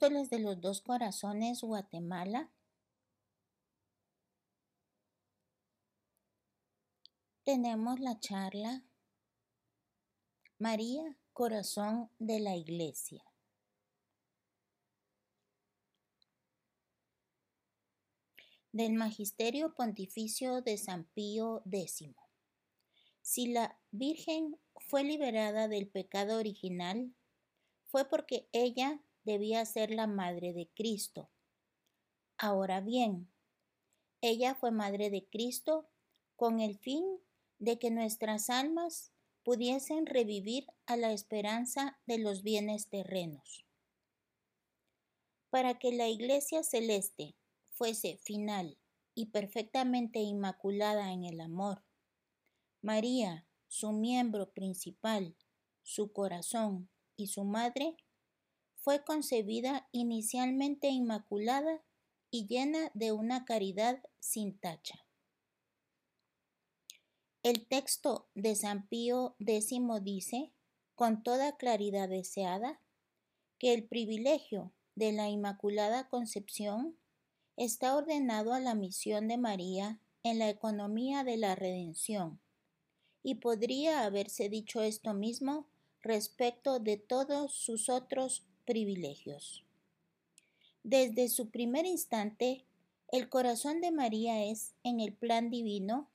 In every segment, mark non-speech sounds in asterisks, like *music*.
De los dos corazones Guatemala tenemos la charla María, corazón de la iglesia. Del Magisterio Pontificio de San Pío X. Si la Virgen fue liberada del pecado original, fue porque ella debía ser la madre de Cristo. Ahora bien, ella fue madre de Cristo con el fin de que nuestras almas pudiesen revivir a la esperanza de los bienes terrenos. Para que la Iglesia celeste fuese final y perfectamente inmaculada en el amor, María, su miembro principal, su corazón y su madre, fue concebida inicialmente inmaculada y llena de una caridad sin tacha. El texto de San Pío X dice, con toda claridad deseada, que el privilegio de la Inmaculada Concepción está ordenado a la misión de María en la economía de la redención, y podría haberse dicho esto mismo respecto de todos sus otros privilegios. Desde su primer instante, el corazón de María es, en el plan divino,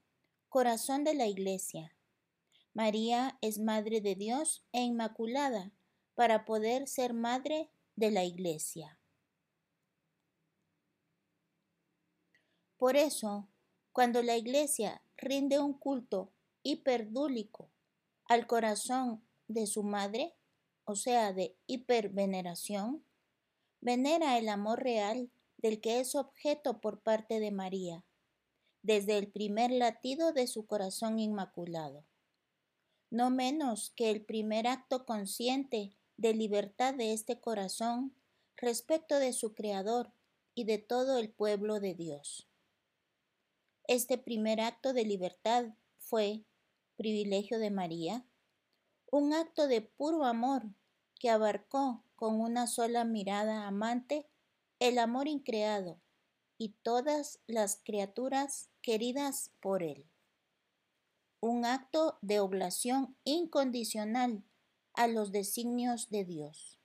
Corazón de la Iglesia. María es Madre de Dios e Inmaculada para poder ser Madre de la Iglesia. Por eso, cuando la Iglesia rinde un culto hiperdúlico al corazón de su Madre, o sea, de hiperveneración, venera el amor real del que es objeto por parte de María desde el primer latido de su corazón inmaculado. No menos que el primer acto consciente de libertad de este corazón respecto de su Creador y de todo el pueblo de Dios. Este primer acto de libertad fue privilegio de María, un acto de puro amor que abarcó con una sola mirada amante el amor increado y todas las criaturas queridas por él. Un acto de oblación incondicional a los designios de Dios.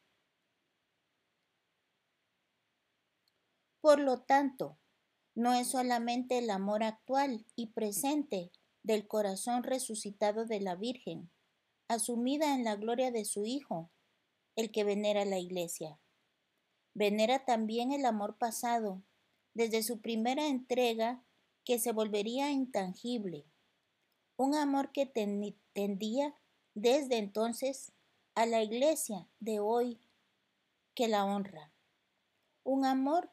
Por lo tanto, no es solamente el amor actual y presente del corazón resucitado de la Virgen, asumida en la gloria de su Hijo, el que venera la Iglesia. Venera también el amor pasado, desde su primera entrega, que se volvería intangible. Un amor que tendía desde entonces a la Iglesia de hoy que la honra. Un amor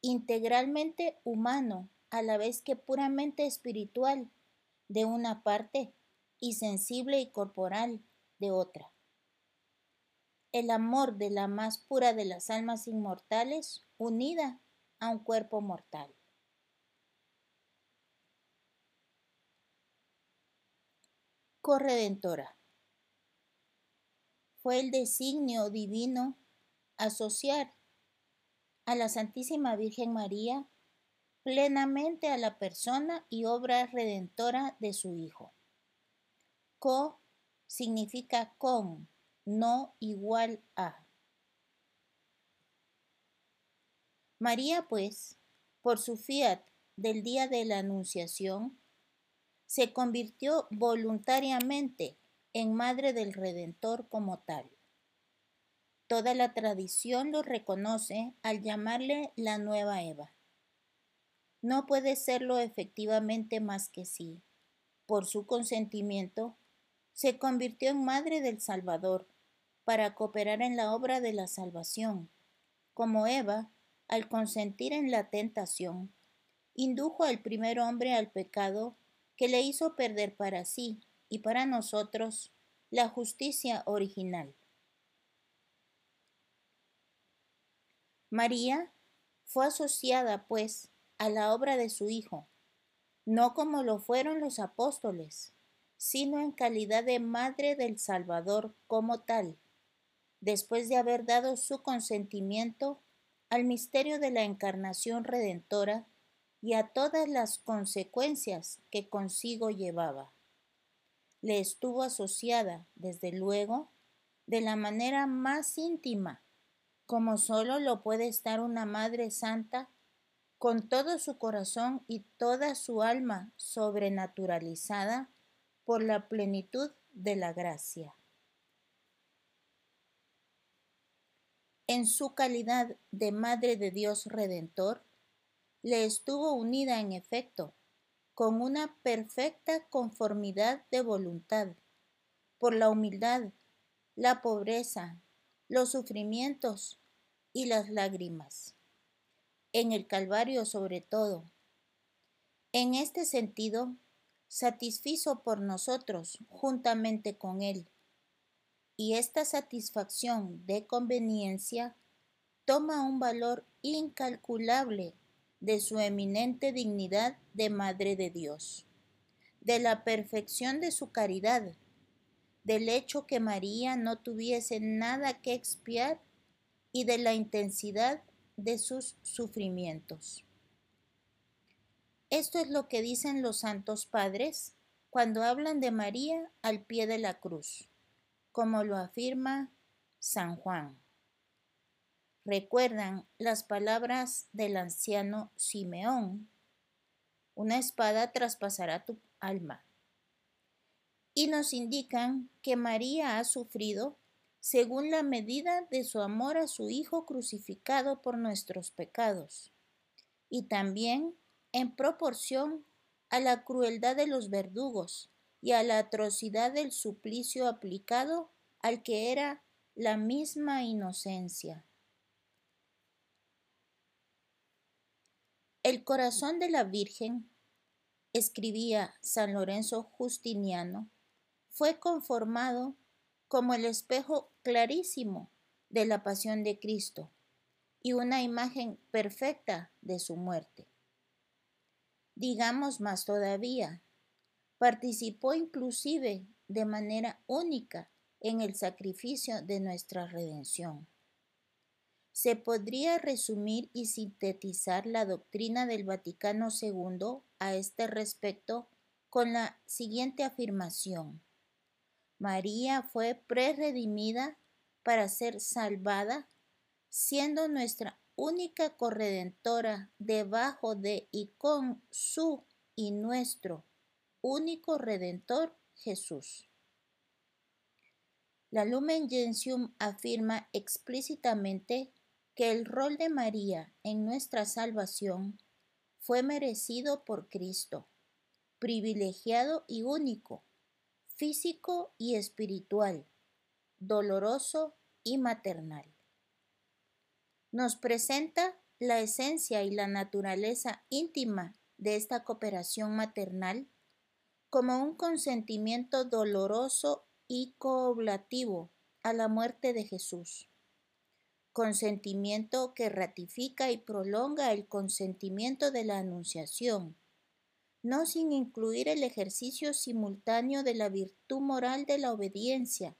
integralmente humano, a la vez que puramente espiritual, de una parte, y sensible y corporal, de otra. El amor de la más pura de las almas inmortales, unida a un cuerpo mortal. Corredentora. Fue el designio divino asociar a la Santísima Virgen María plenamente a la persona y obra redentora de su Hijo. Co significa con, no igual a. María, pues, por su fiat del día de la Anunciación, se convirtió voluntariamente en Madre del Redentor como tal. Toda la tradición lo reconoce al llamarle la nueva Eva. No puede serlo efectivamente más que si, por su consentimiento, se convirtió en madre del Salvador para cooperar en la obra de la salvación, como Eva, al consentir en la tentación, indujo al primer hombre al pecado que le hizo perder para sí y para nosotros la justicia original. María fue asociada, pues, a la obra de su Hijo, no como lo fueron los apóstoles, sino en calidad de Madre del Salvador como tal, después de haber dado su consentimiento al misterio de la encarnación redentora y a todas las consecuencias que consigo llevaba. Le estuvo asociada, desde luego, de la manera más íntima como solo lo puede estar una Madre Santa, con todo su corazón y toda su alma sobrenaturalizada por la plenitud de la gracia. En su calidad de Madre de Dios Redentor, le estuvo unida en efecto con una perfecta conformidad de voluntad, por la humildad, la pobreza, los sufrimientos y las lágrimas. En el Calvario sobre todo. En este sentido, satisfizo por nosotros juntamente con Él. Y esta satisfacción de conveniencia toma un valor incalculable de su eminente dignidad de Madre de Dios, de la perfección de su caridad, del hecho que María no tuviese nada que expiar y de la intensidad de sus sufrimientos. Esto es lo que dicen los santos padres cuando hablan de María al pie de la cruz, como lo afirma San Juan. Recuerdan las palabras del anciano Simeón, una espada traspasará tu alma. Y nos indican que María ha sufrido según la medida de su amor a su Hijo crucificado por nuestros pecados, y también en proporción a la crueldad de los verdugos y a la atrocidad del suplicio aplicado al que era la misma inocencia. El corazón de la Virgen, escribía San Lorenzo Justiniano, fue conformado como el espejo clarísimo de la pasión de Cristo y una imagen perfecta de su muerte. Digamos más todavía, participó inclusive de manera única en el sacrificio de nuestra redención. Se podría resumir y sintetizar la doctrina del Vaticano II a este respecto con la siguiente afirmación. María fue preredimida para ser salvada, siendo nuestra única corredentora debajo de y con su y nuestro único redentor Jesús. La Lumen Gentium afirma explícitamente que el rol de María en nuestra salvación fue merecido por Cristo, privilegiado y único, físico y espiritual, doloroso y maternal. Nos presenta la esencia y la naturaleza íntima de esta cooperación maternal como un consentimiento doloroso y cooblativo a la muerte de Jesús. Consentimiento que ratifica y prolonga el consentimiento de la Anunciación, no sin incluir el ejercicio simultáneo de la virtud moral de la obediencia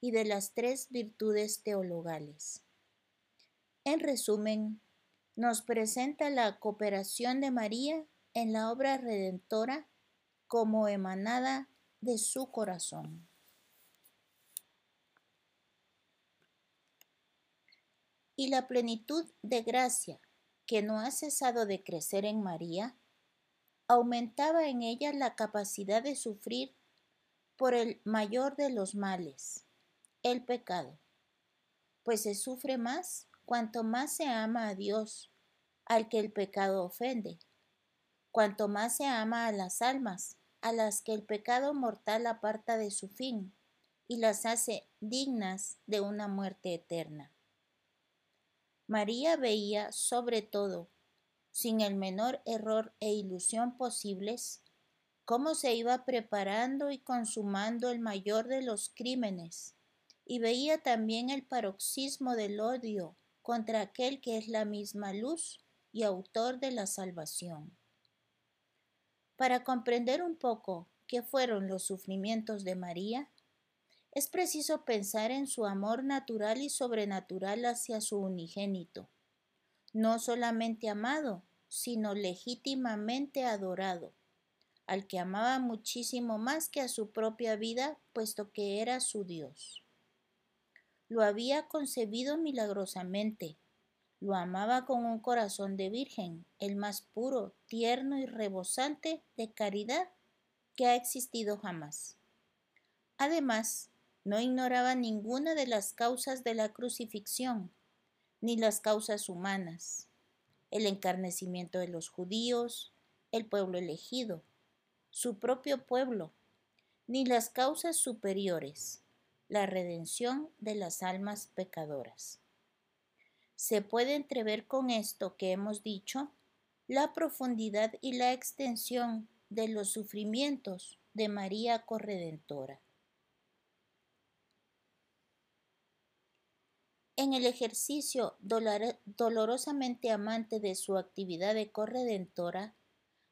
y de las tres virtudes teologales. En resumen, nos presenta la cooperación de María en la obra redentora como emanada de su corazón. Y la plenitud de gracia que no ha cesado de crecer en María, aumentaba en ella la capacidad de sufrir por el mayor de los males, el pecado, pues se sufre más cuanto más se ama a Dios, al que el pecado ofende, cuanto más se ama a las almas, a las que el pecado mortal aparta de su fin y las hace dignas de una muerte eterna. María veía sobre todo, sin el menor error e ilusión posibles, cómo se iba preparando y consumando el mayor de los crímenes, y veía también el paroxismo del odio contra aquel que es la misma luz y autor de la salvación. Para comprender un poco qué fueron los sufrimientos de María, es preciso pensar en su amor natural y sobrenatural hacia su unigénito, no solamente amado, sino legítimamente adorado, al que amaba muchísimo más que a su propia vida, puesto que era su Dios lo había concebido milagrosamente. Lo amaba con un corazón de virgen, el más puro, tierno y rebosante de caridad que ha existido jamás. Además, no ignoraba ninguna de las causas de la crucifixión, ni las causas humanas, el encarnecimiento de los judíos, el pueblo elegido, su propio pueblo, ni las causas superiores, la redención de las almas pecadoras. Se puede entrever con esto que hemos dicho la profundidad y la extensión de los sufrimientos de María Corredentora. En el ejercicio dolorosamente amante de su actividad de corredentora,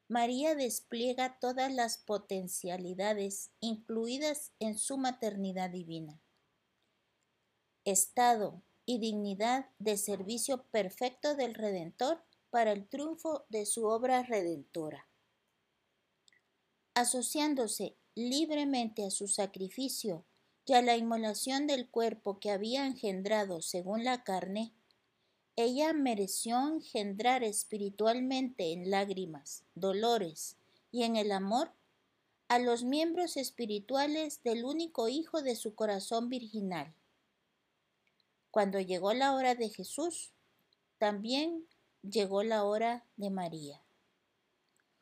María despliega todas las potencialidades incluidas en su maternidad divina. Estado y dignidad de servicio perfecto del Redentor para el triunfo de su obra redentora. Asociándose libremente a su sacrificio y a la inmolación del cuerpo que había engendrado según la carne, ella mereció engendrar espiritualmente en lágrimas, dolores y en el amor a los miembros espirituales del único Hijo de su corazón virginal. Cuando llegó la hora de Jesús, también llegó la hora de María.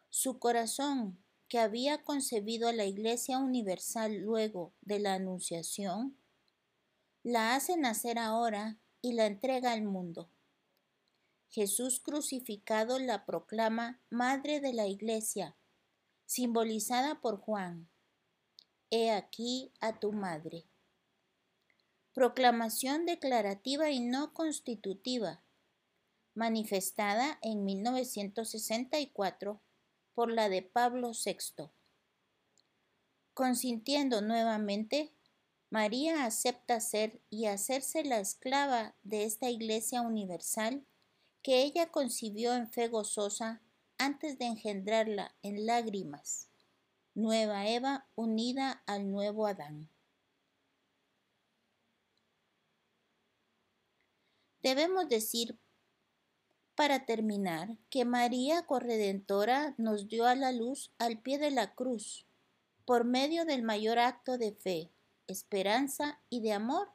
Su corazón, que había concebido a la Iglesia Universal luego de la Anunciación, la hace nacer ahora y la entrega al mundo. Jesús crucificado la proclama Madre de la Iglesia, simbolizada por Juan. He aquí a tu madre. Proclamación declarativa y no constitutiva, manifestada en 1964 por la de Pablo VI. Consintiendo nuevamente, María acepta ser y hacerse la esclava de esta Iglesia universal que ella concibió en fe gozosa antes de engendrarla en lágrimas. Nueva Eva unida al nuevo Adán. Debemos decir, para terminar, que María Corredentora nos dio a la luz al pie de la cruz, por medio del mayor acto de fe, esperanza y de amor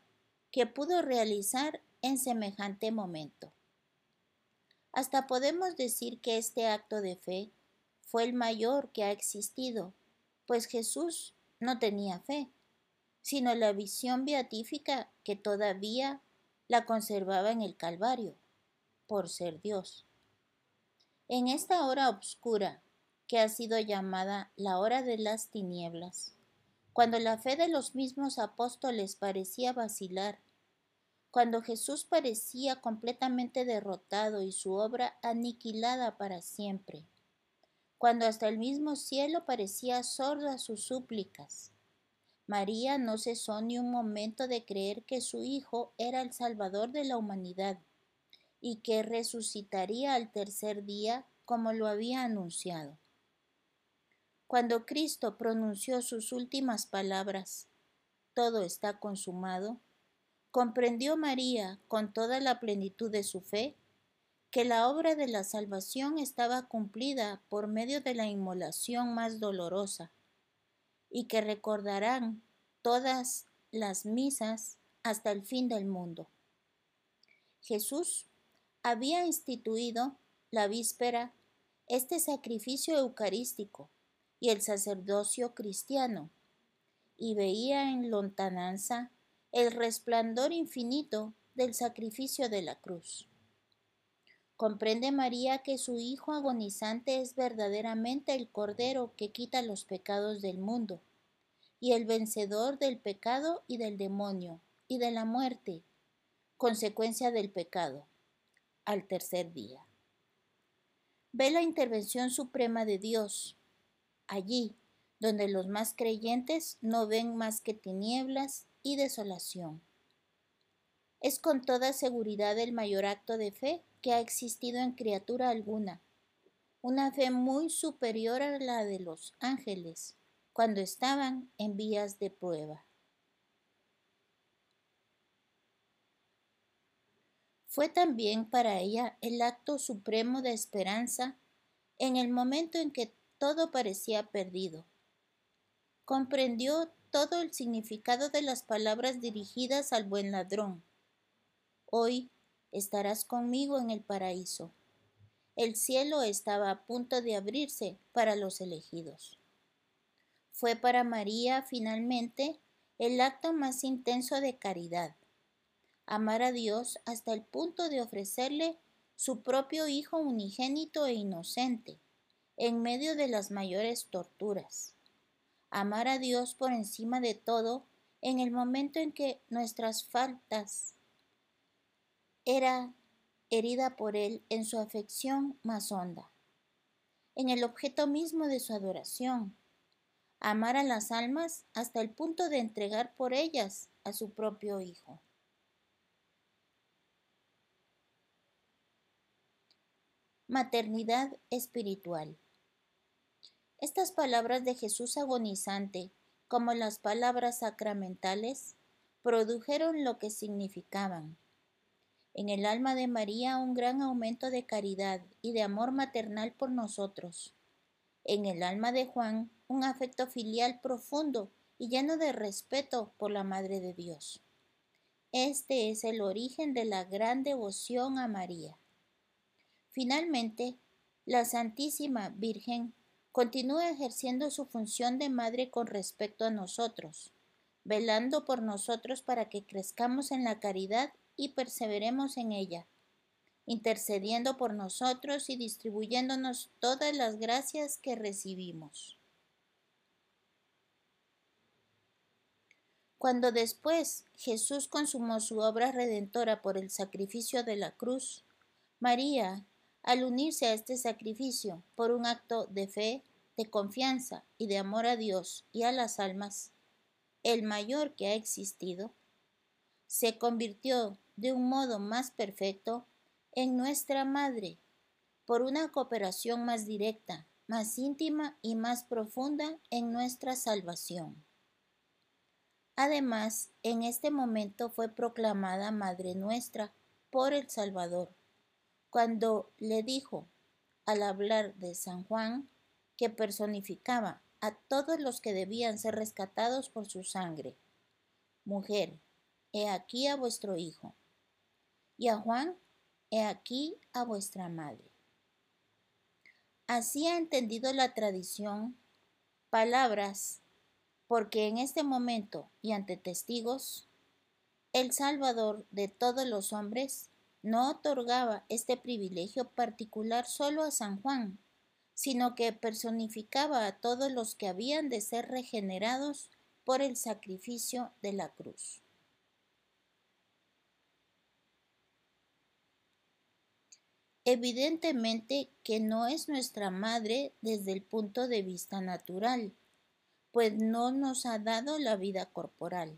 que pudo realizar en semejante momento. Hasta podemos decir que este acto de fe fue el mayor que ha existido, pues Jesús no tenía fe, sino la visión beatífica que todavía la conservaba en el Calvario, por ser Dios. En esta hora oscura, que ha sido llamada la hora de las tinieblas, cuando la fe de los mismos apóstoles parecía vacilar cuando Jesús parecía completamente derrotado y su obra aniquilada para siempre, cuando hasta el mismo cielo parecía sordo a sus súplicas. María no cesó ni un momento de creer que su Hijo era el Salvador de la humanidad y que resucitaría al tercer día como lo había anunciado. Cuando Cristo pronunció sus últimas palabras, todo está consumado, comprendió María con toda la plenitud de su fe que la obra de la salvación estaba cumplida por medio de la inmolación más dolorosa y que recordarán todas las misas hasta el fin del mundo. Jesús había instituido la víspera este sacrificio eucarístico y el sacerdocio cristiano y veía en lontananza el resplandor infinito del sacrificio de la cruz. Comprende María que su Hijo agonizante es verdaderamente el Cordero que quita los pecados del mundo, y el vencedor del pecado y del demonio, y de la muerte, consecuencia del pecado, al tercer día. Ve la intervención suprema de Dios, allí donde los más creyentes no ven más que tinieblas y desolación. Es con toda seguridad el mayor acto de fe que ha existido en criatura alguna, una fe muy superior a la de los ángeles cuando estaban en vías de prueba. Fue también para ella el acto supremo de esperanza en el momento en que todo parecía perdido. Comprendió todo el significado de las palabras dirigidas al buen ladrón. Hoy estarás conmigo en el paraíso. El cielo estaba a punto de abrirse para los elegidos. Fue para María finalmente el acto más intenso de caridad. Amar a Dios hasta el punto de ofrecerle su propio Hijo unigénito e inocente, en medio de las mayores torturas amar a Dios por encima de todo en el momento en que nuestras faltas era herida por Él en su afección más honda, en el objeto mismo de su adoración, amar a las almas hasta el punto de entregar por ellas a su propio Hijo. Maternidad espiritual. Estas palabras de Jesús agonizante, como las palabras sacramentales, produjeron lo que significaban. En el alma de María un gran aumento de caridad y de amor maternal por nosotros. En el alma de Juan un afecto filial profundo y lleno de respeto por la Madre de Dios. Este es el origen de la gran devoción a María. Finalmente, la Santísima Virgen continúa ejerciendo su función de madre con respecto a nosotros, velando por nosotros para que crezcamos en la caridad y perseveremos en ella, intercediendo por nosotros y distribuyéndonos todas las gracias que recibimos. Cuando después Jesús consumó su obra redentora por el sacrificio de la cruz, María, al unirse a este sacrificio por un acto de fe, de confianza y de amor a Dios y a las almas, el mayor que ha existido, se convirtió de un modo más perfecto en nuestra madre por una cooperación más directa, más íntima y más profunda en nuestra salvación. Además, en este momento fue proclamada Madre nuestra por el Salvador, cuando le dijo, al hablar de San Juan, que personificaba a todos los que debían ser rescatados por su sangre. Mujer, he aquí a vuestro hijo. Y a Juan, he aquí a vuestra madre. Así ha entendido la tradición palabras, porque en este momento y ante testigos, el Salvador de todos los hombres no otorgaba este privilegio particular solo a San Juan, sino que personificaba a todos los que habían de ser regenerados por el sacrificio de la cruz. Evidentemente que no es nuestra madre desde el punto de vista natural, pues no nos ha dado la vida corporal.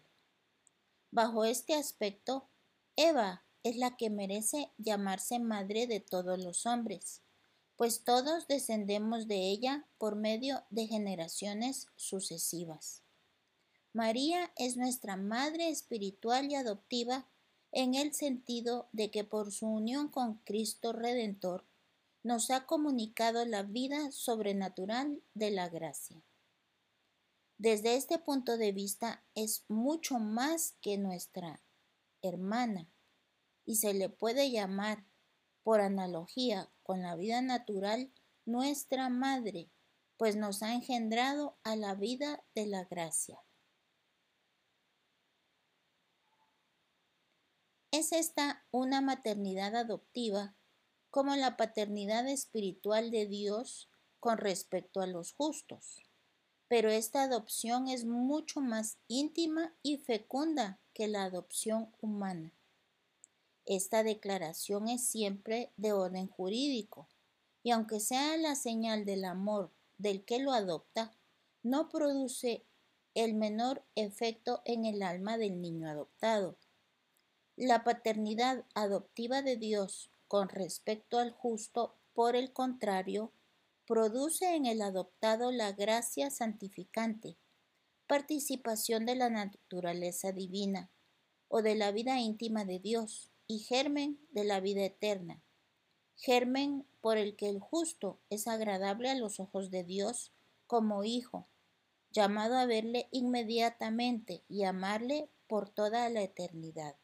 Bajo este aspecto, Eva es la que merece llamarse madre de todos los hombres, pues todos descendemos de ella por medio de generaciones sucesivas. María es nuestra madre espiritual y adoptiva en el sentido de que por su unión con Cristo Redentor nos ha comunicado la vida sobrenatural de la gracia. Desde este punto de vista es mucho más que nuestra hermana y se le puede llamar, por analogía con la vida natural, nuestra madre, pues nos ha engendrado a la vida de la gracia. Es esta una maternidad adoptiva como la paternidad espiritual de Dios con respecto a los justos. Pero esta adopción es mucho más íntima y fecunda que la adopción humana. Esta declaración es siempre de orden jurídico, y aunque sea la señal del amor del que lo adopta, no produce el menor efecto en el alma del niño adoptado. La paternidad adoptiva de Dios con respecto al justo, por el contrario, produce en el adoptado la gracia santificante, participación de la naturaleza divina o de la vida íntima de Dios y germen de la vida eterna, germen por el que el justo es agradable a los ojos de Dios como hijo, llamado a verle inmediatamente y amarle por toda la eternidad.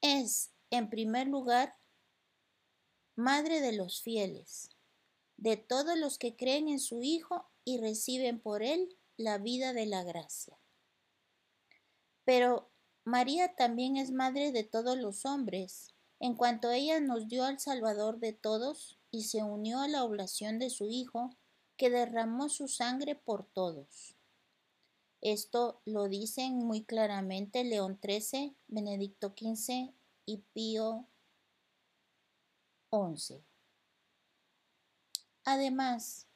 Es, en primer lugar, Madre de los fieles, de todos los que creen en su Hijo y reciben por él la vida de la gracia. Pero María también es Madre de todos los hombres, en cuanto ella nos dio al Salvador de todos y se unió a la oblación de su Hijo, que derramó su sangre por todos. Esto lo dicen muy claramente León XIII, Benedicto XV y Pío XI. Además,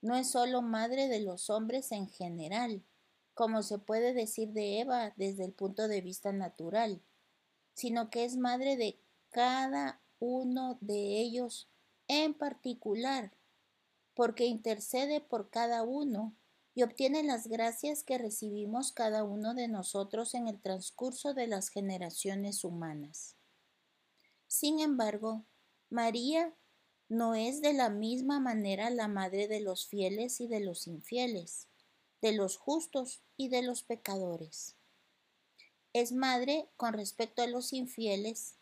no es solo madre de los hombres en general, como se puede decir de Eva desde el punto de vista natural, sino que es madre de cada uno de ellos en particular, porque intercede por cada uno y obtiene las gracias que recibimos cada uno de nosotros en el transcurso de las generaciones humanas. Sin embargo, María no es de la misma manera la madre de los fieles y de los infieles, de los justos y de los pecadores. Es madre con respecto a los infieles,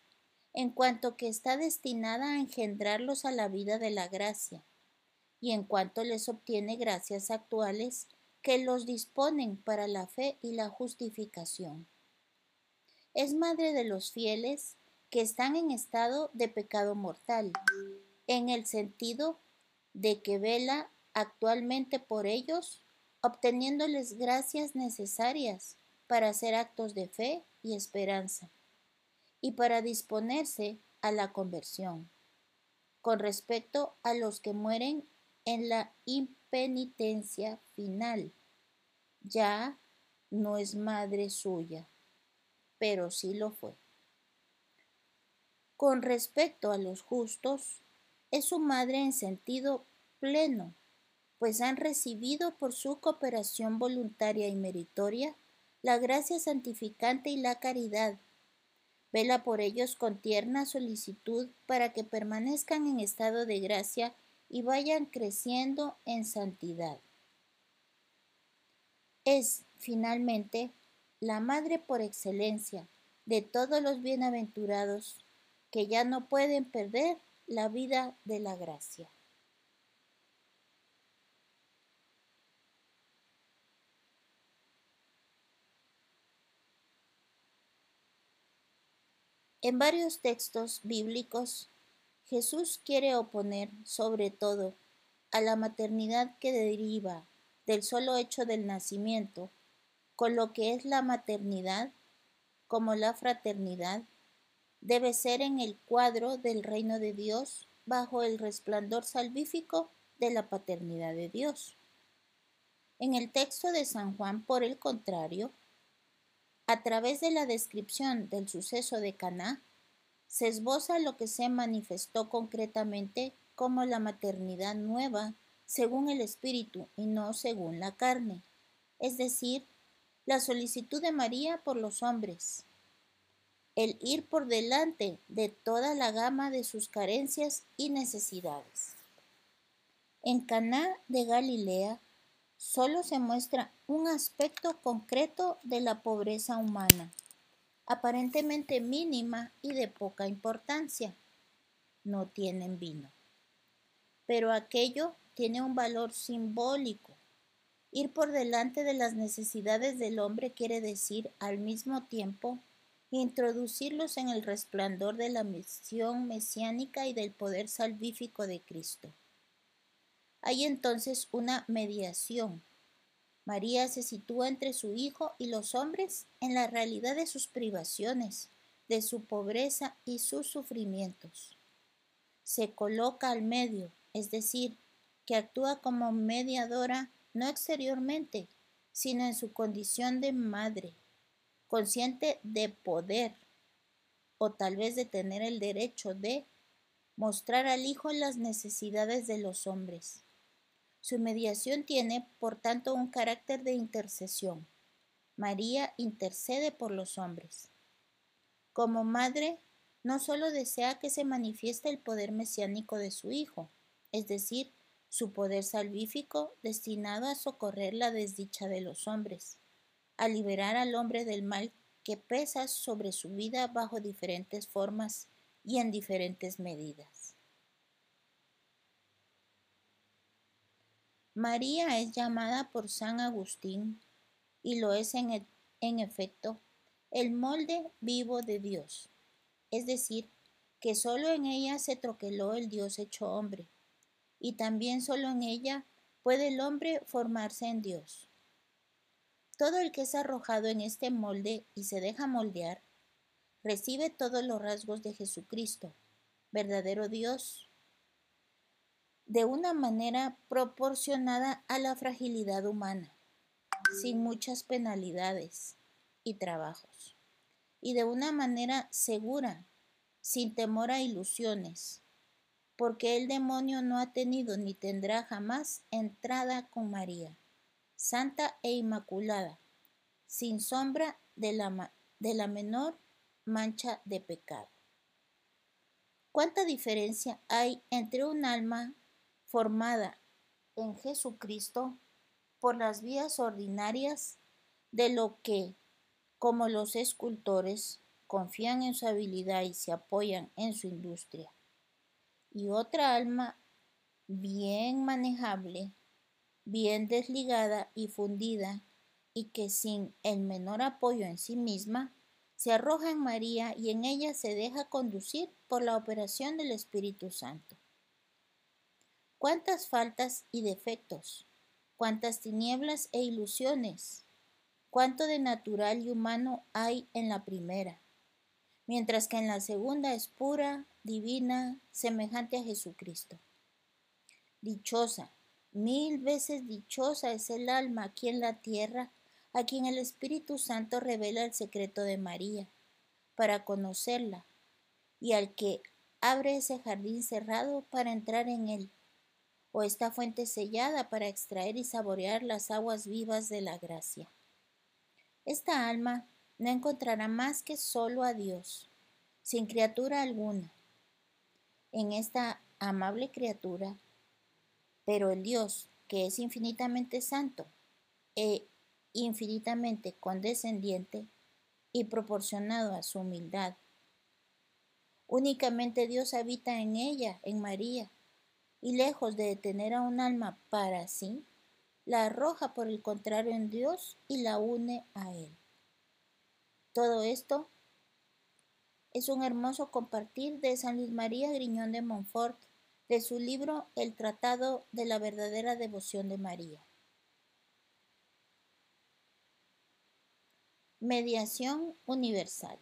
en cuanto que está destinada a engendrarlos a la vida de la gracia, y en cuanto les obtiene gracias actuales que los disponen para la fe y la justificación. Es madre de los fieles que están en estado de pecado mortal, en el sentido de que vela actualmente por ellos, obteniéndoles gracias necesarias para hacer actos de fe y esperanza, y para disponerse a la conversión. Con respecto a los que mueren en la impenitencia final. Ya no es madre suya, pero sí lo fue. Con respecto a los justos, es su madre en sentido pleno, pues han recibido por su cooperación voluntaria y meritoria la gracia santificante y la caridad. Vela por ellos con tierna solicitud para que permanezcan en estado de gracia y vayan creciendo en santidad. Es, finalmente, la madre por excelencia de todos los bienaventurados que ya no pueden perder la vida de la gracia. En varios textos bíblicos, Jesús quiere oponer sobre todo a la maternidad que deriva del solo hecho del nacimiento, con lo que es la maternidad como la fraternidad, debe ser en el cuadro del reino de Dios bajo el resplandor salvífico de la paternidad de Dios. En el texto de San Juan, por el contrario, a través de la descripción del suceso de Caná, se esboza lo que se manifestó concretamente como la maternidad nueva según el espíritu y no según la carne, es decir, la solicitud de María por los hombres, el ir por delante de toda la gama de sus carencias y necesidades. En Caná de Galilea solo se muestra un aspecto concreto de la pobreza humana, aparentemente mínima y de poca importancia. No tienen vino. Pero aquello tiene un valor simbólico. Ir por delante de las necesidades del hombre quiere decir al mismo tiempo introducirlos en el resplandor de la misión mesiánica y del poder salvífico de Cristo. Hay entonces una mediación. María se sitúa entre su Hijo y los hombres en la realidad de sus privaciones, de su pobreza y sus sufrimientos. Se coloca al medio, es decir, que actúa como mediadora no exteriormente, sino en su condición de madre, consciente de poder o tal vez de tener el derecho de mostrar al Hijo las necesidades de los hombres. Su mediación tiene, por tanto, un carácter de intercesión. María intercede por los hombres. Como madre, no solo desea que se manifieste el poder mesiánico de su Hijo, es decir, su poder salvífico destinado a socorrer la desdicha de los hombres, a liberar al hombre del mal que pesa sobre su vida bajo diferentes formas y en diferentes medidas. María es llamada por San Agustín, y lo es en, en efecto, el molde vivo de Dios, es decir, que solo en ella se troqueló el Dios hecho hombre, y también solo en ella puede el hombre formarse en Dios. Todo el que es arrojado en este molde y se deja moldear, recibe todos los rasgos de Jesucristo, verdadero Dios de una manera proporcionada a la fragilidad humana, sin muchas penalidades y trabajos, y de una manera segura, sin temor a ilusiones, porque el demonio no ha tenido ni tendrá jamás entrada con María, santa e inmaculada, sin sombra de la, de la menor mancha de pecado. ¿Cuánta diferencia hay entre un alma formada en Jesucristo por las vías ordinarias de lo que, como los escultores, confían en su habilidad y se apoyan en su industria. Y otra alma bien manejable, bien desligada y fundida, y que sin el menor apoyo en sí misma, se arroja en María y en ella se deja conducir por la operación del Espíritu Santo. Cuántas faltas y defectos, cuántas tinieblas e ilusiones, cuánto de natural y humano hay en la primera, mientras que en la segunda es pura, divina, semejante a Jesucristo. Dichosa, Mil veces dichosa es el alma aquí en la tierra, a quien el Espíritu Santo revela el secreto de María, para conocerla, y al que abre ese jardín cerrado para entrar en él, o esta fuente sellada para extraer y saborear las aguas vivas de la gracia. Esta alma no encontrará más que solo a Dios, sin criatura alguna. En esta amable criatura, pero el Dios, que es infinitamente santo e infinitamente condescendiente y proporcionado a su humildad, únicamente Dios habita en ella, en María, y lejos de detener a un alma para sí, la arroja por el contrario en Dios y la une a Él. Todo esto es un hermoso compartir de San Luis María Griñón de Montfort, de su libro El Tratado de la verdadera devoción de María. Mediación Universal.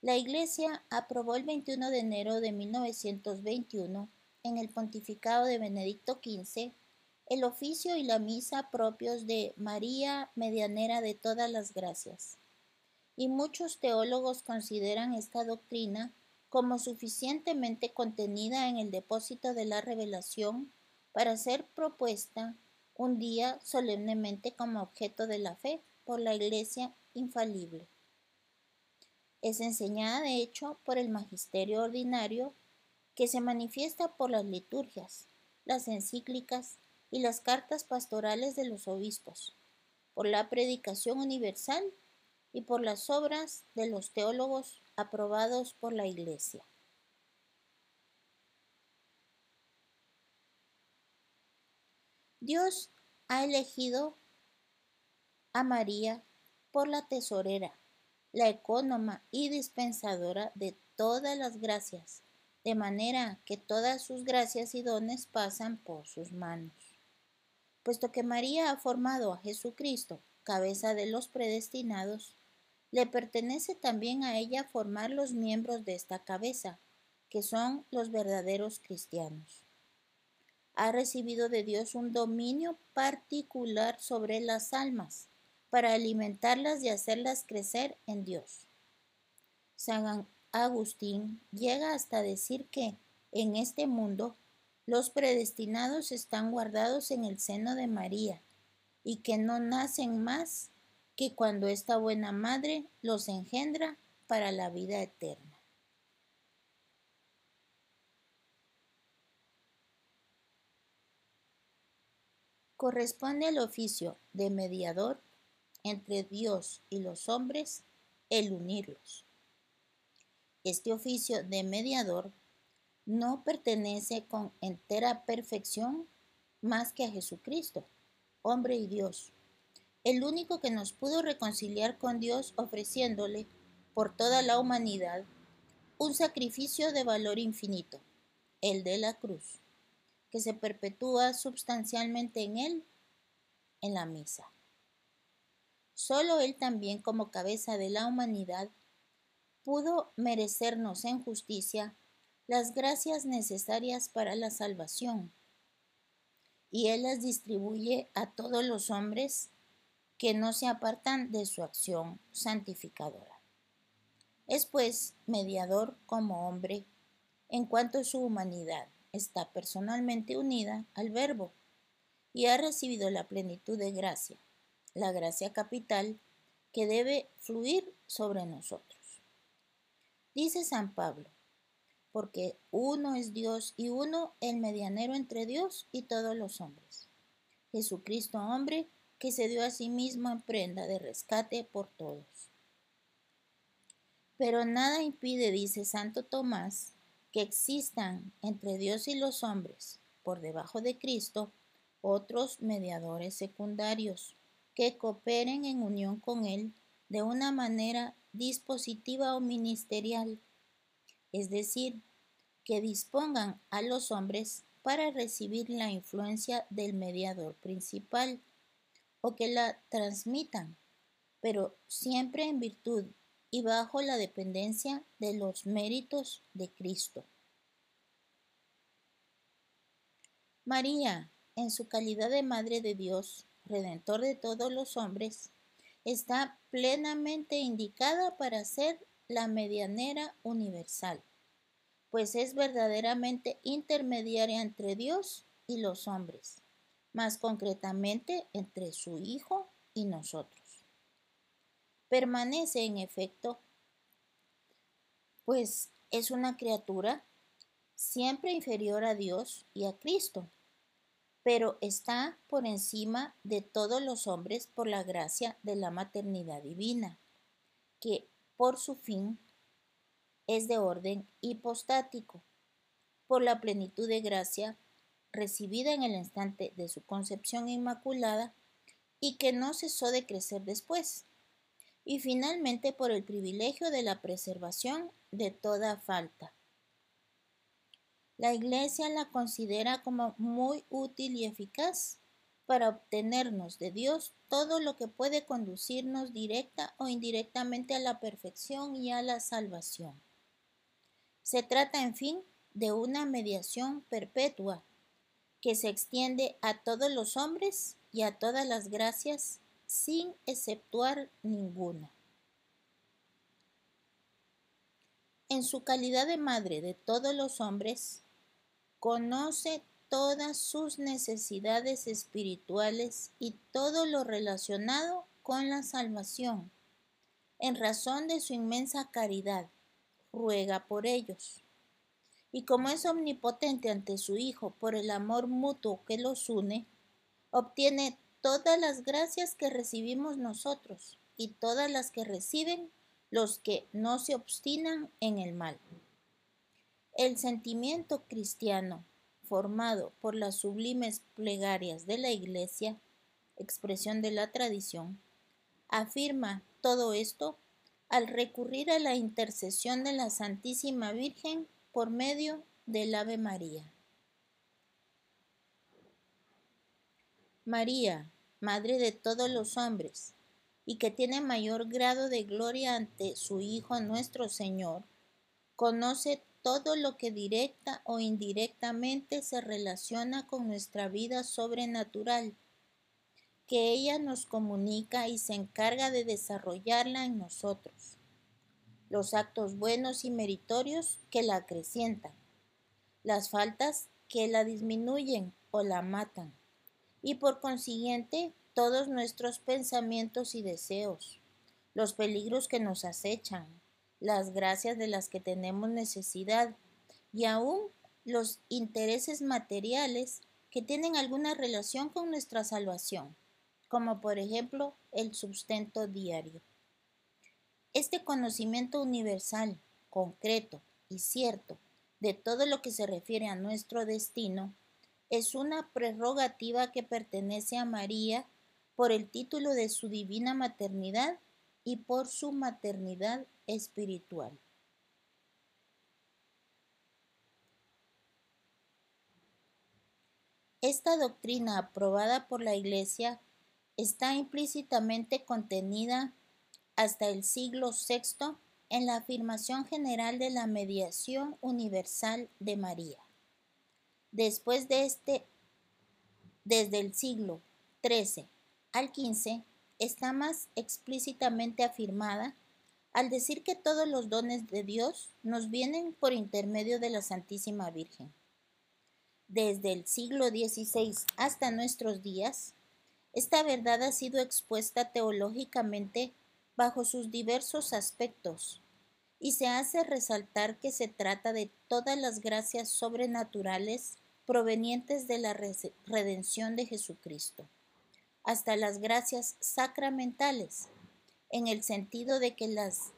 La Iglesia aprobó el 21 de enero de 1921, en el pontificado de Benedicto XV, el oficio y la misa propios de María, medianera de todas las gracias y muchos teólogos consideran esta doctrina como suficientemente contenida en el depósito de la revelación para ser propuesta un día solemnemente como objeto de la fe por la Iglesia infalible. Es enseñada, de hecho, por el magisterio ordinario que se manifiesta por las liturgias, las encíclicas y las cartas pastorales de los obispos, por la predicación universal y por las obras de los teólogos aprobados por la Iglesia. Dios ha elegido a María por la tesorera, la ecónoma y dispensadora de todas las gracias, de manera que todas sus gracias y dones pasan por sus manos. Puesto que María ha formado a Jesucristo, cabeza de los predestinados, le pertenece también a ella formar los miembros de esta cabeza, que son los verdaderos cristianos. Ha recibido de Dios un dominio particular sobre las almas, para alimentarlas y hacerlas crecer en Dios. San Agustín llega hasta decir que en este mundo los predestinados están guardados en el seno de María y que no nacen más que cuando esta buena madre los engendra para la vida eterna. Corresponde al oficio de mediador entre Dios y los hombres el unirlos. Este oficio de mediador no pertenece con entera perfección más que a Jesucristo, hombre y Dios el único que nos pudo reconciliar con Dios ofreciéndole, por toda la humanidad, un sacrificio de valor infinito, el de la cruz, que se perpetúa sustancialmente en él, en la misa. Solo él también como cabeza de la humanidad pudo merecernos en justicia las gracias necesarias para la salvación, y él las distribuye a todos los hombres que no se apartan de su acción santificadora. Es pues mediador como hombre en cuanto su humanidad está personalmente unida al Verbo y ha recibido la plenitud de gracia, la gracia capital que debe fluir sobre nosotros. Dice San Pablo, porque uno es Dios y uno el medianero entre Dios y todos los hombres. Jesucristo hombre que se dio a sí mismo en prenda de rescate por todos. Pero nada impide, dice Santo Tomás, que existan entre Dios y los hombres, por debajo de Cristo, otros mediadores secundarios que cooperen en unión con Él de una manera dispositiva o ministerial, es decir, que dispongan a los hombres para recibir la influencia del mediador principal o que la transmitan, pero siempre en virtud y bajo la dependencia de los méritos de Cristo. María, en su calidad de Madre de Dios, Redentor de todos los hombres, está plenamente indicada para ser la medianera universal, pues es verdaderamente intermediaria entre Dios y los hombres, más concretamente entre su Hijo y nosotros. Permanece en efecto, pues es una criatura siempre inferior a Dios y a Cristo, pero está por encima de todos los hombres por la gracia de la maternidad divina, que por su fin es de orden hipostático, por la plenitud de gracia recibida en el instante de su concepción inmaculada y que no cesó de crecer después, y finalmente por el privilegio de la preservación de toda falta. La Iglesia la considera como muy útil y eficaz para obtenernos de Dios todo lo que puede conducirnos directa o indirectamente a la perfección y a la salvación. Se trata, en fin, de una mediación perpetua que se extiende a todos los hombres y a todas las gracias sin exceptuar ninguna. En su calidad de madre de todos los hombres, conoce todas sus necesidades espirituales y todo lo relacionado con la salvación. En razón de su inmensa caridad, ruega por ellos. Y como es omnipotente ante su Hijo por el amor mutuo que los une, obtiene todas las gracias que recibimos nosotros y todas las que reciben los que no se obstinan en el mal. El sentimiento cristiano, formado por las sublimes plegarias de la Iglesia, expresión de la tradición, afirma todo esto al recurrir a la intercesión de la Santísima Virgen por medio del Ave María. María, Madre de todos los hombres, y que tiene mayor grado de gloria ante su Hijo nuestro Señor, conoce todo lo que directa o indirectamente se relaciona con nuestra vida sobrenatural, que ella nos comunica y se encarga de desarrollarla en nosotros. Los actos buenos y meritorios que la acrecientan, las faltas que la disminuyen o la matan, y por consiguiente todos nuestros pensamientos y deseos, los peligros que nos acechan, las gracias de las que tenemos necesidad y aún los intereses materiales que tienen alguna relación con nuestra salvación, como por ejemplo el sustento diario. Este conocimiento universal, concreto y cierto de todo lo que se refiere a nuestro destino es una prerrogativa que pertenece a María por el título de su divina maternidad y por su maternidad espiritual. Esta doctrina aprobada por la Iglesia está implícitamente contenida hasta el siglo VI en la afirmación general de la mediación universal de María. Después de este, desde el siglo XIII al XV, está más explícitamente afirmada al decir que todos los dones de Dios nos vienen por intermedio de la Santísima Virgen. Desde el siglo XVI hasta nuestros días, esta verdad ha sido expuesta teológicamente bajo sus diversos aspectos y se hace resaltar que se trata de todas las gracias sobrenaturales provenientes de la redención de Jesucristo hasta las gracias sacramentales, en el sentido de que las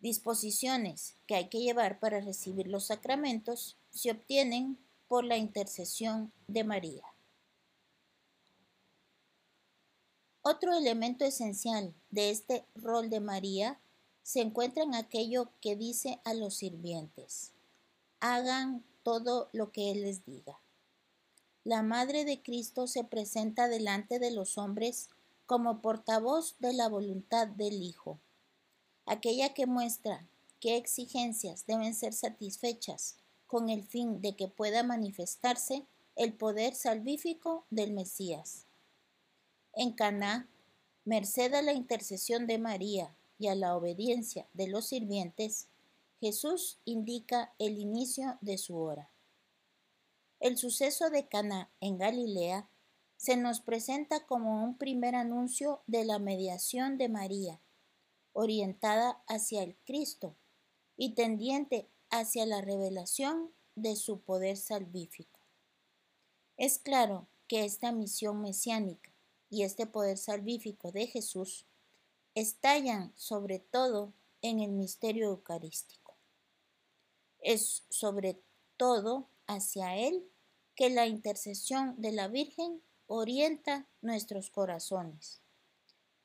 disposiciones que hay que llevar para recibir los sacramentos se obtienen por la intercesión de María. Otro elemento esencial de este rol de María se encuentra en aquello que dice a los sirvientes, hagan todo lo que Él les diga la Madre de Cristo se presenta delante de los hombres como portavoz de la voluntad del Hijo, aquella que muestra qué exigencias deben ser satisfechas con el fin de que pueda manifestarse el poder salvífico del Mesías. En Caná, merced a la intercesión de María y a la obediencia de los sirvientes, Jesús indica el inicio de su hora. El suceso de Caná en Galilea se nos presenta como un primer anuncio de la mediación de María, orientada hacia el Cristo y tendiente hacia la revelación de su poder salvífico. Es claro que esta misión mesiánica y este poder salvífico de Jesús estallan sobre todo en el misterio eucarístico. Es sobre todo hacia Él que la intercesión de la Virgen orienta nuestros corazones.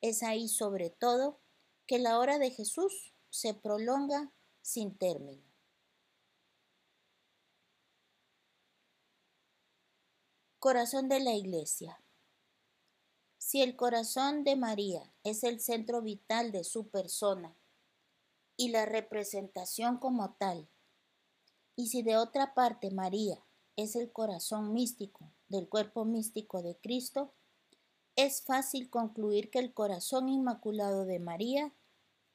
Es ahí sobre todo que la hora de Jesús se prolonga sin término. Corazón de la Iglesia. Si el corazón de María es el centro vital de su persona y la representación como tal, y si de otra parte María es el corazón místico del cuerpo místico de Cristo, es fácil concluir que el corazón inmaculado de María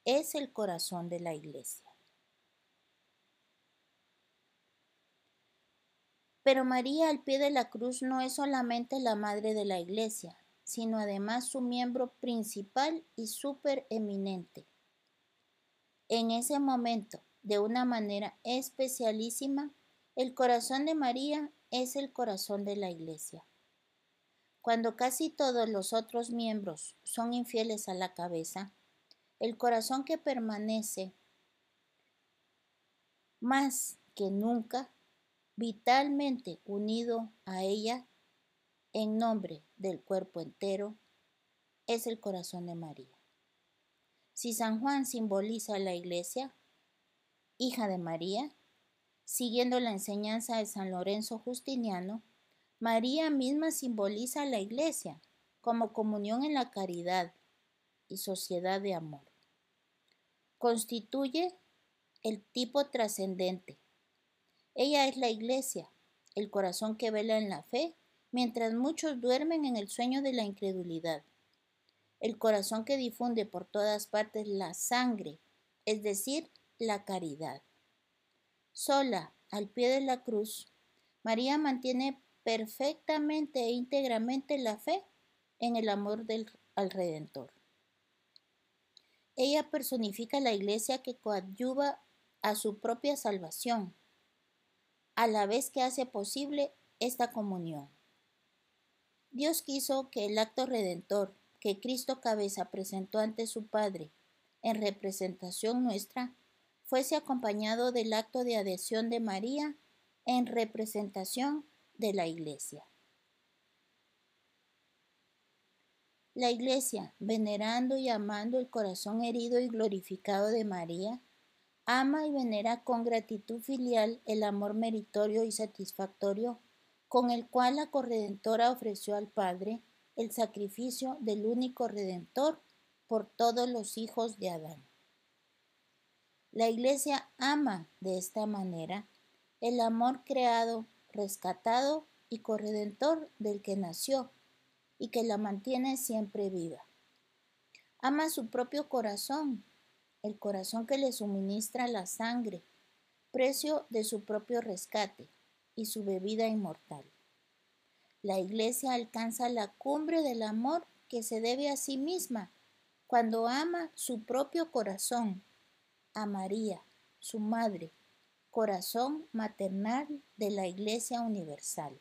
es el corazón de la Iglesia. Pero María al pie de la cruz no es solamente la madre de la iglesia, sino además su miembro principal y eminente. En ese momento, de una manera especialísima, el corazón de María es el corazón de la iglesia. Cuando casi todos los otros miembros son infieles a la cabeza, el corazón que permanece más que nunca vitalmente unido a ella en nombre del cuerpo entero, es el corazón de María. Si San Juan simboliza a la iglesia, hija de María, siguiendo la enseñanza de San Lorenzo Justiniano, María misma simboliza a la iglesia como comunión en la caridad y sociedad de amor. Constituye el tipo trascendente ella es la iglesia, el corazón que vela en la fe, mientras muchos duermen en el sueño de la incredulidad. El corazón que difunde por todas partes la sangre, es decir, la caridad. Sola, al pie de la cruz, María mantiene perfectamente e íntegramente la fe en el amor del, al Redentor. Ella personifica la iglesia que coadyuva a su propia salvación, a la vez que hace posible esta comunión. Dios quiso que el acto redentor que Cristo cabeza presentó ante su Padre en representación nuestra fuese acompañado del acto de adhesión de María en representación de la Iglesia. La Iglesia, venerando y amando el corazón herido y glorificado de María, ama y venera con gratitud filial el amor meritorio y satisfactorio con el cual la corredentora ofreció al Padre el sacrificio del único redentor por todos los hijos de Adán. La Iglesia ama de esta manera el amor creado, rescatado y corredentor del que nació y que la mantiene siempre viva. Ama su propio corazón el corazón que le suministra la sangre, precio de su propio rescate y su bebida inmortal. La iglesia alcanza la cumbre del amor que se debe a sí misma cuando ama su propio corazón, a María, su madre, corazón maternal de la Iglesia Universal.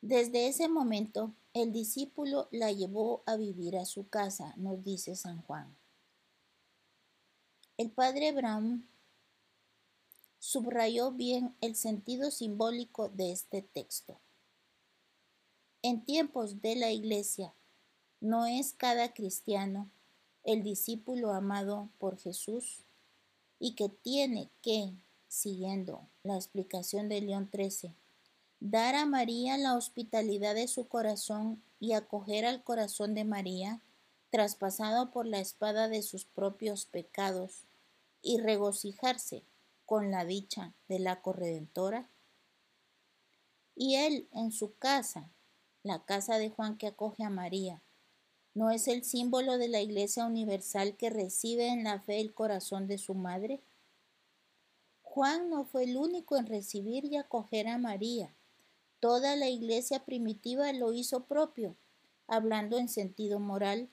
Desde ese momento, el discípulo la llevó a vivir a su casa, nos dice San Juan. El padre Brown subrayó bien el sentido simbólico de este texto. En tiempos de la Iglesia, ¿no es cada cristiano el discípulo amado por Jesús y que tiene que, siguiendo la explicación de León XIII, dar a María la hospitalidad de su corazón y acoger al corazón de María, traspasado por la espada de sus propios pecados, y regocijarse con la dicha de la corredentora? Y él en su casa, la casa de Juan que acoge a María, ¿no es el símbolo de la Iglesia Universal que recibe en la fe el corazón de su madre? Juan no fue el único en recibir y acoger a María. Toda la iglesia primitiva lo hizo propio, hablando en sentido moral,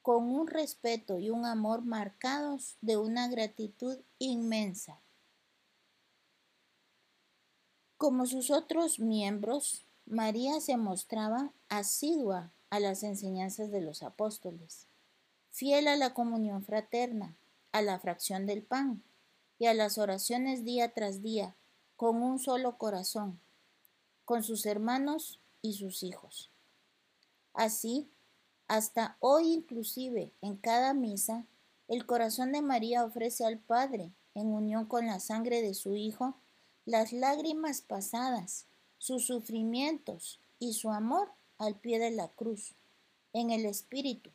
con un respeto y un amor marcados de una gratitud inmensa. Como sus otros miembros, María se mostraba asidua a las enseñanzas de los apóstoles, fiel a la comunión fraterna, a la fracción del pan y a las oraciones día tras día, con un solo corazón, con sus hermanos y sus hijos. Así, hasta hoy inclusive en cada misa, el corazón de María ofrece al Padre, en unión con la sangre de su Hijo, las lágrimas pasadas, sus sufrimientos y su amor al pie de la cruz, en el Espíritu,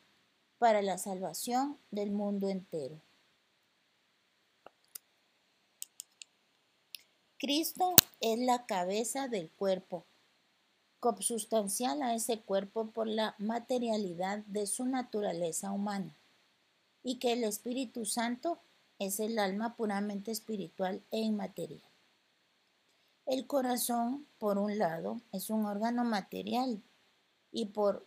para la salvación del mundo entero. Cristo es la cabeza del cuerpo, consubstancial a ese cuerpo por la materialidad de su naturaleza humana, y que el Espíritu Santo es el alma puramente espiritual e inmaterial. El corazón, por un lado, es un órgano material y por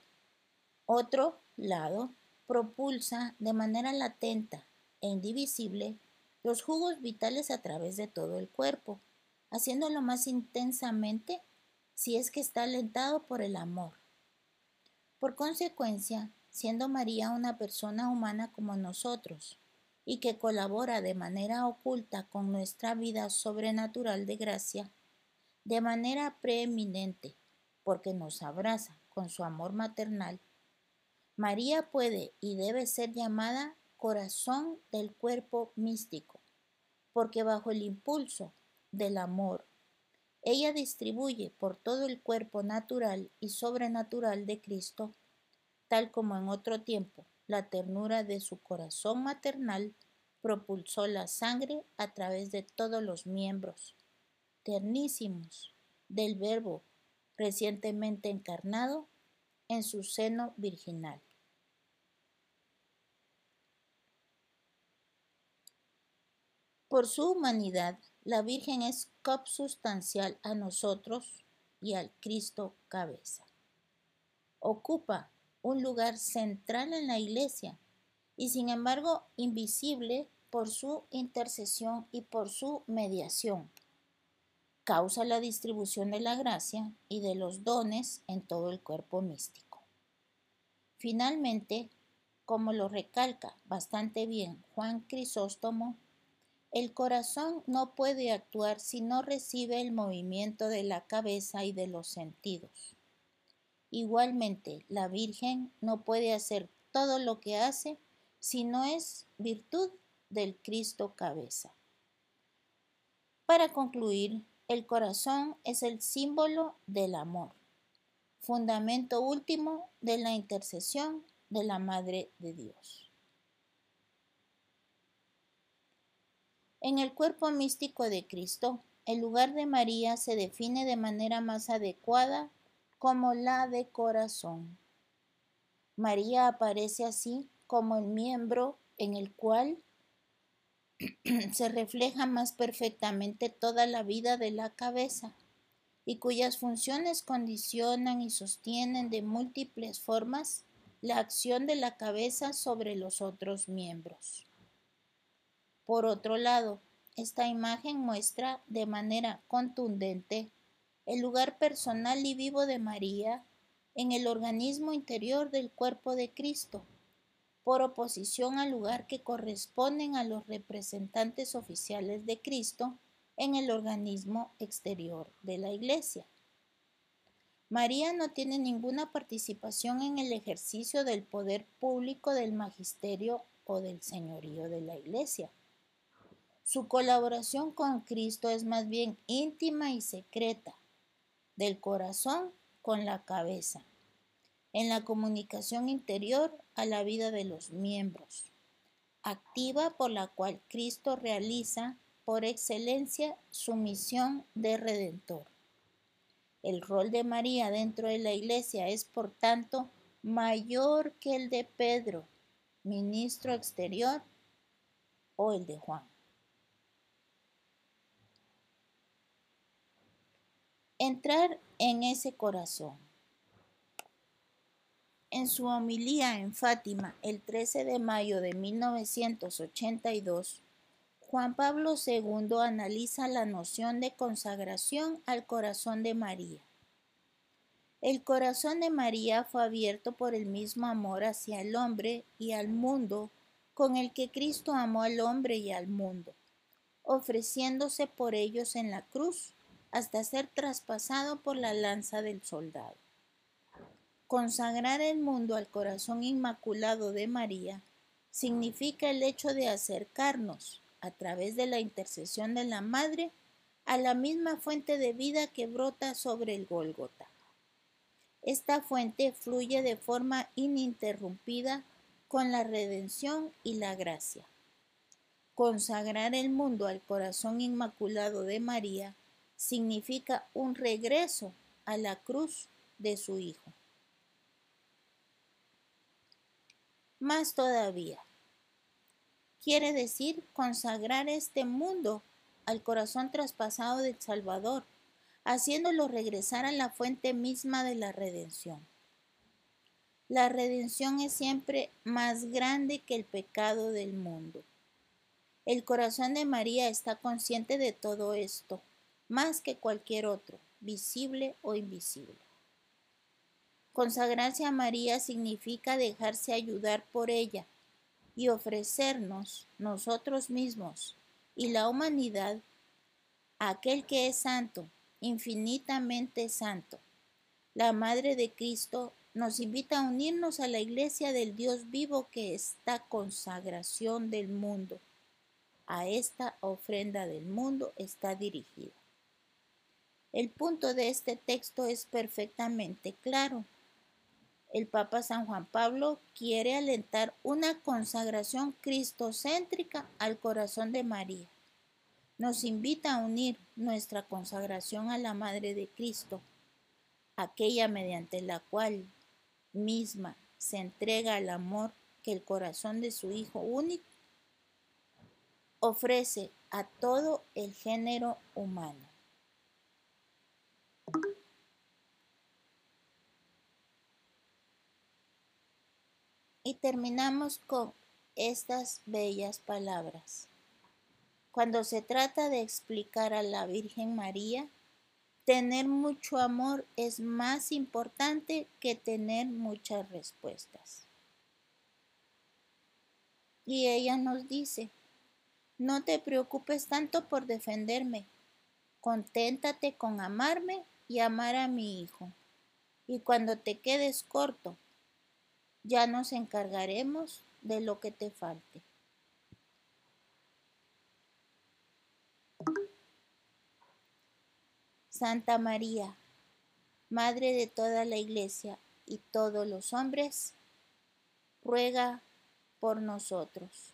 otro lado, propulsa de manera latenta e indivisible los jugos vitales a través de todo el cuerpo haciéndolo más intensamente si es que está alentado por el amor. Por consecuencia, siendo María una persona humana como nosotros, y que colabora de manera oculta con nuestra vida sobrenatural de gracia, de manera preeminente, porque nos abraza con su amor maternal, María puede y debe ser llamada corazón del cuerpo místico, porque bajo el impulso del amor. Ella distribuye por todo el cuerpo natural y sobrenatural de Cristo, tal como en otro tiempo la ternura de su corazón maternal propulsó la sangre a través de todos los miembros ternísimos del Verbo recientemente encarnado en su seno virginal. Por su humanidad, la Virgen es consubstancial a nosotros y al Cristo cabeza. Ocupa un lugar central en la Iglesia y sin embargo invisible por su intercesión y por su mediación. Causa la distribución de la gracia y de los dones en todo el cuerpo místico. Finalmente, como lo recalca bastante bien Juan Crisóstomo, el corazón no puede actuar si no recibe el movimiento de la cabeza y de los sentidos. Igualmente, la Virgen no puede hacer todo lo que hace si no es virtud del Cristo cabeza. Para concluir, el corazón es el símbolo del amor, fundamento último de la intercesión de la Madre de Dios. En el cuerpo místico de Cristo, el lugar de María se define de manera más adecuada como la de corazón. María aparece así como el miembro en el cual *clears throat* se refleja más perfectamente toda la vida de la cabeza y cuyas funciones condicionan y sostienen de múltiples formas la acción de la cabeza sobre los otros miembros. Por otro lado, esta imagen muestra de manera contundente el lugar personal y vivo de María en el organismo interior del cuerpo de Cristo, por oposición al lugar que corresponden a los representantes oficiales de Cristo en el organismo exterior de la Iglesia. María no tiene ninguna participación en el ejercicio del poder público del magisterio o del señorío de la Iglesia. Su colaboración con Cristo es más bien íntima y secreta, del corazón con la cabeza, en la comunicación interior a la vida de los miembros, activa por la cual Cristo realiza por excelencia su misión de redentor. El rol de María dentro de la iglesia es, por tanto, mayor que el de Pedro, ministro exterior, o el de Juan. Entrar en ese corazón. En su homilía en Fátima el 13 de mayo de 1982, Juan Pablo II analiza la noción de consagración al corazón de María. El corazón de María fue abierto por el mismo amor hacia el hombre y al mundo con el que Cristo amó al hombre y al mundo, ofreciéndose por ellos en la cruz hasta ser traspasado por la lanza del soldado. Consagrar el mundo al corazón inmaculado de María significa el hecho de acercarnos, a través de la intercesión de la Madre a la misma fuente de vida que brota sobre el Gólgota. Esta fuente fluye de forma ininterrumpida con la redención y la gracia. Consagrar el mundo al corazón inmaculado de María significa un regreso a la cruz de su Hijo. Más todavía, quiere decir consagrar este mundo al corazón traspasado del Salvador, haciéndolo regresar a la fuente misma de la redención. La redención es siempre más grande que el pecado del mundo. El corazón de María está consciente de todo esto, más que cualquier otro, visible o invisible. Consagrarse a María significa dejarse ayudar por ella, y ofrecernos nosotros mismos y la humanidad a aquel que es santo, infinitamente santo. La Madre de Cristo nos invita a unirnos a la iglesia del Dios vivo que esta consagración del mundo, a esta ofrenda del mundo está dirigida. El punto de este texto es perfectamente claro el Papa San Juan Pablo quiere alentar una consagración cristocéntrica al corazón de María. Nos invita a unir nuestra consagración a la Madre de Cristo, aquella mediante la cual misma se entrega al amor que el corazón de su Hijo único ofrece a todo el género humano. Y terminamos con estas bellas palabras. Cuando se trata de explicar a la Virgen María, tener mucho amor es más importante que tener muchas respuestas. Y ella nos dice, no te preocupes tanto por defenderme, conténtate con amarme y amar a mi hijo. Y cuando te quedes corto ya nos encargaremos de lo que te falte. Santa María, Madre de toda la Iglesia y todos los hombres, ruega por nosotros.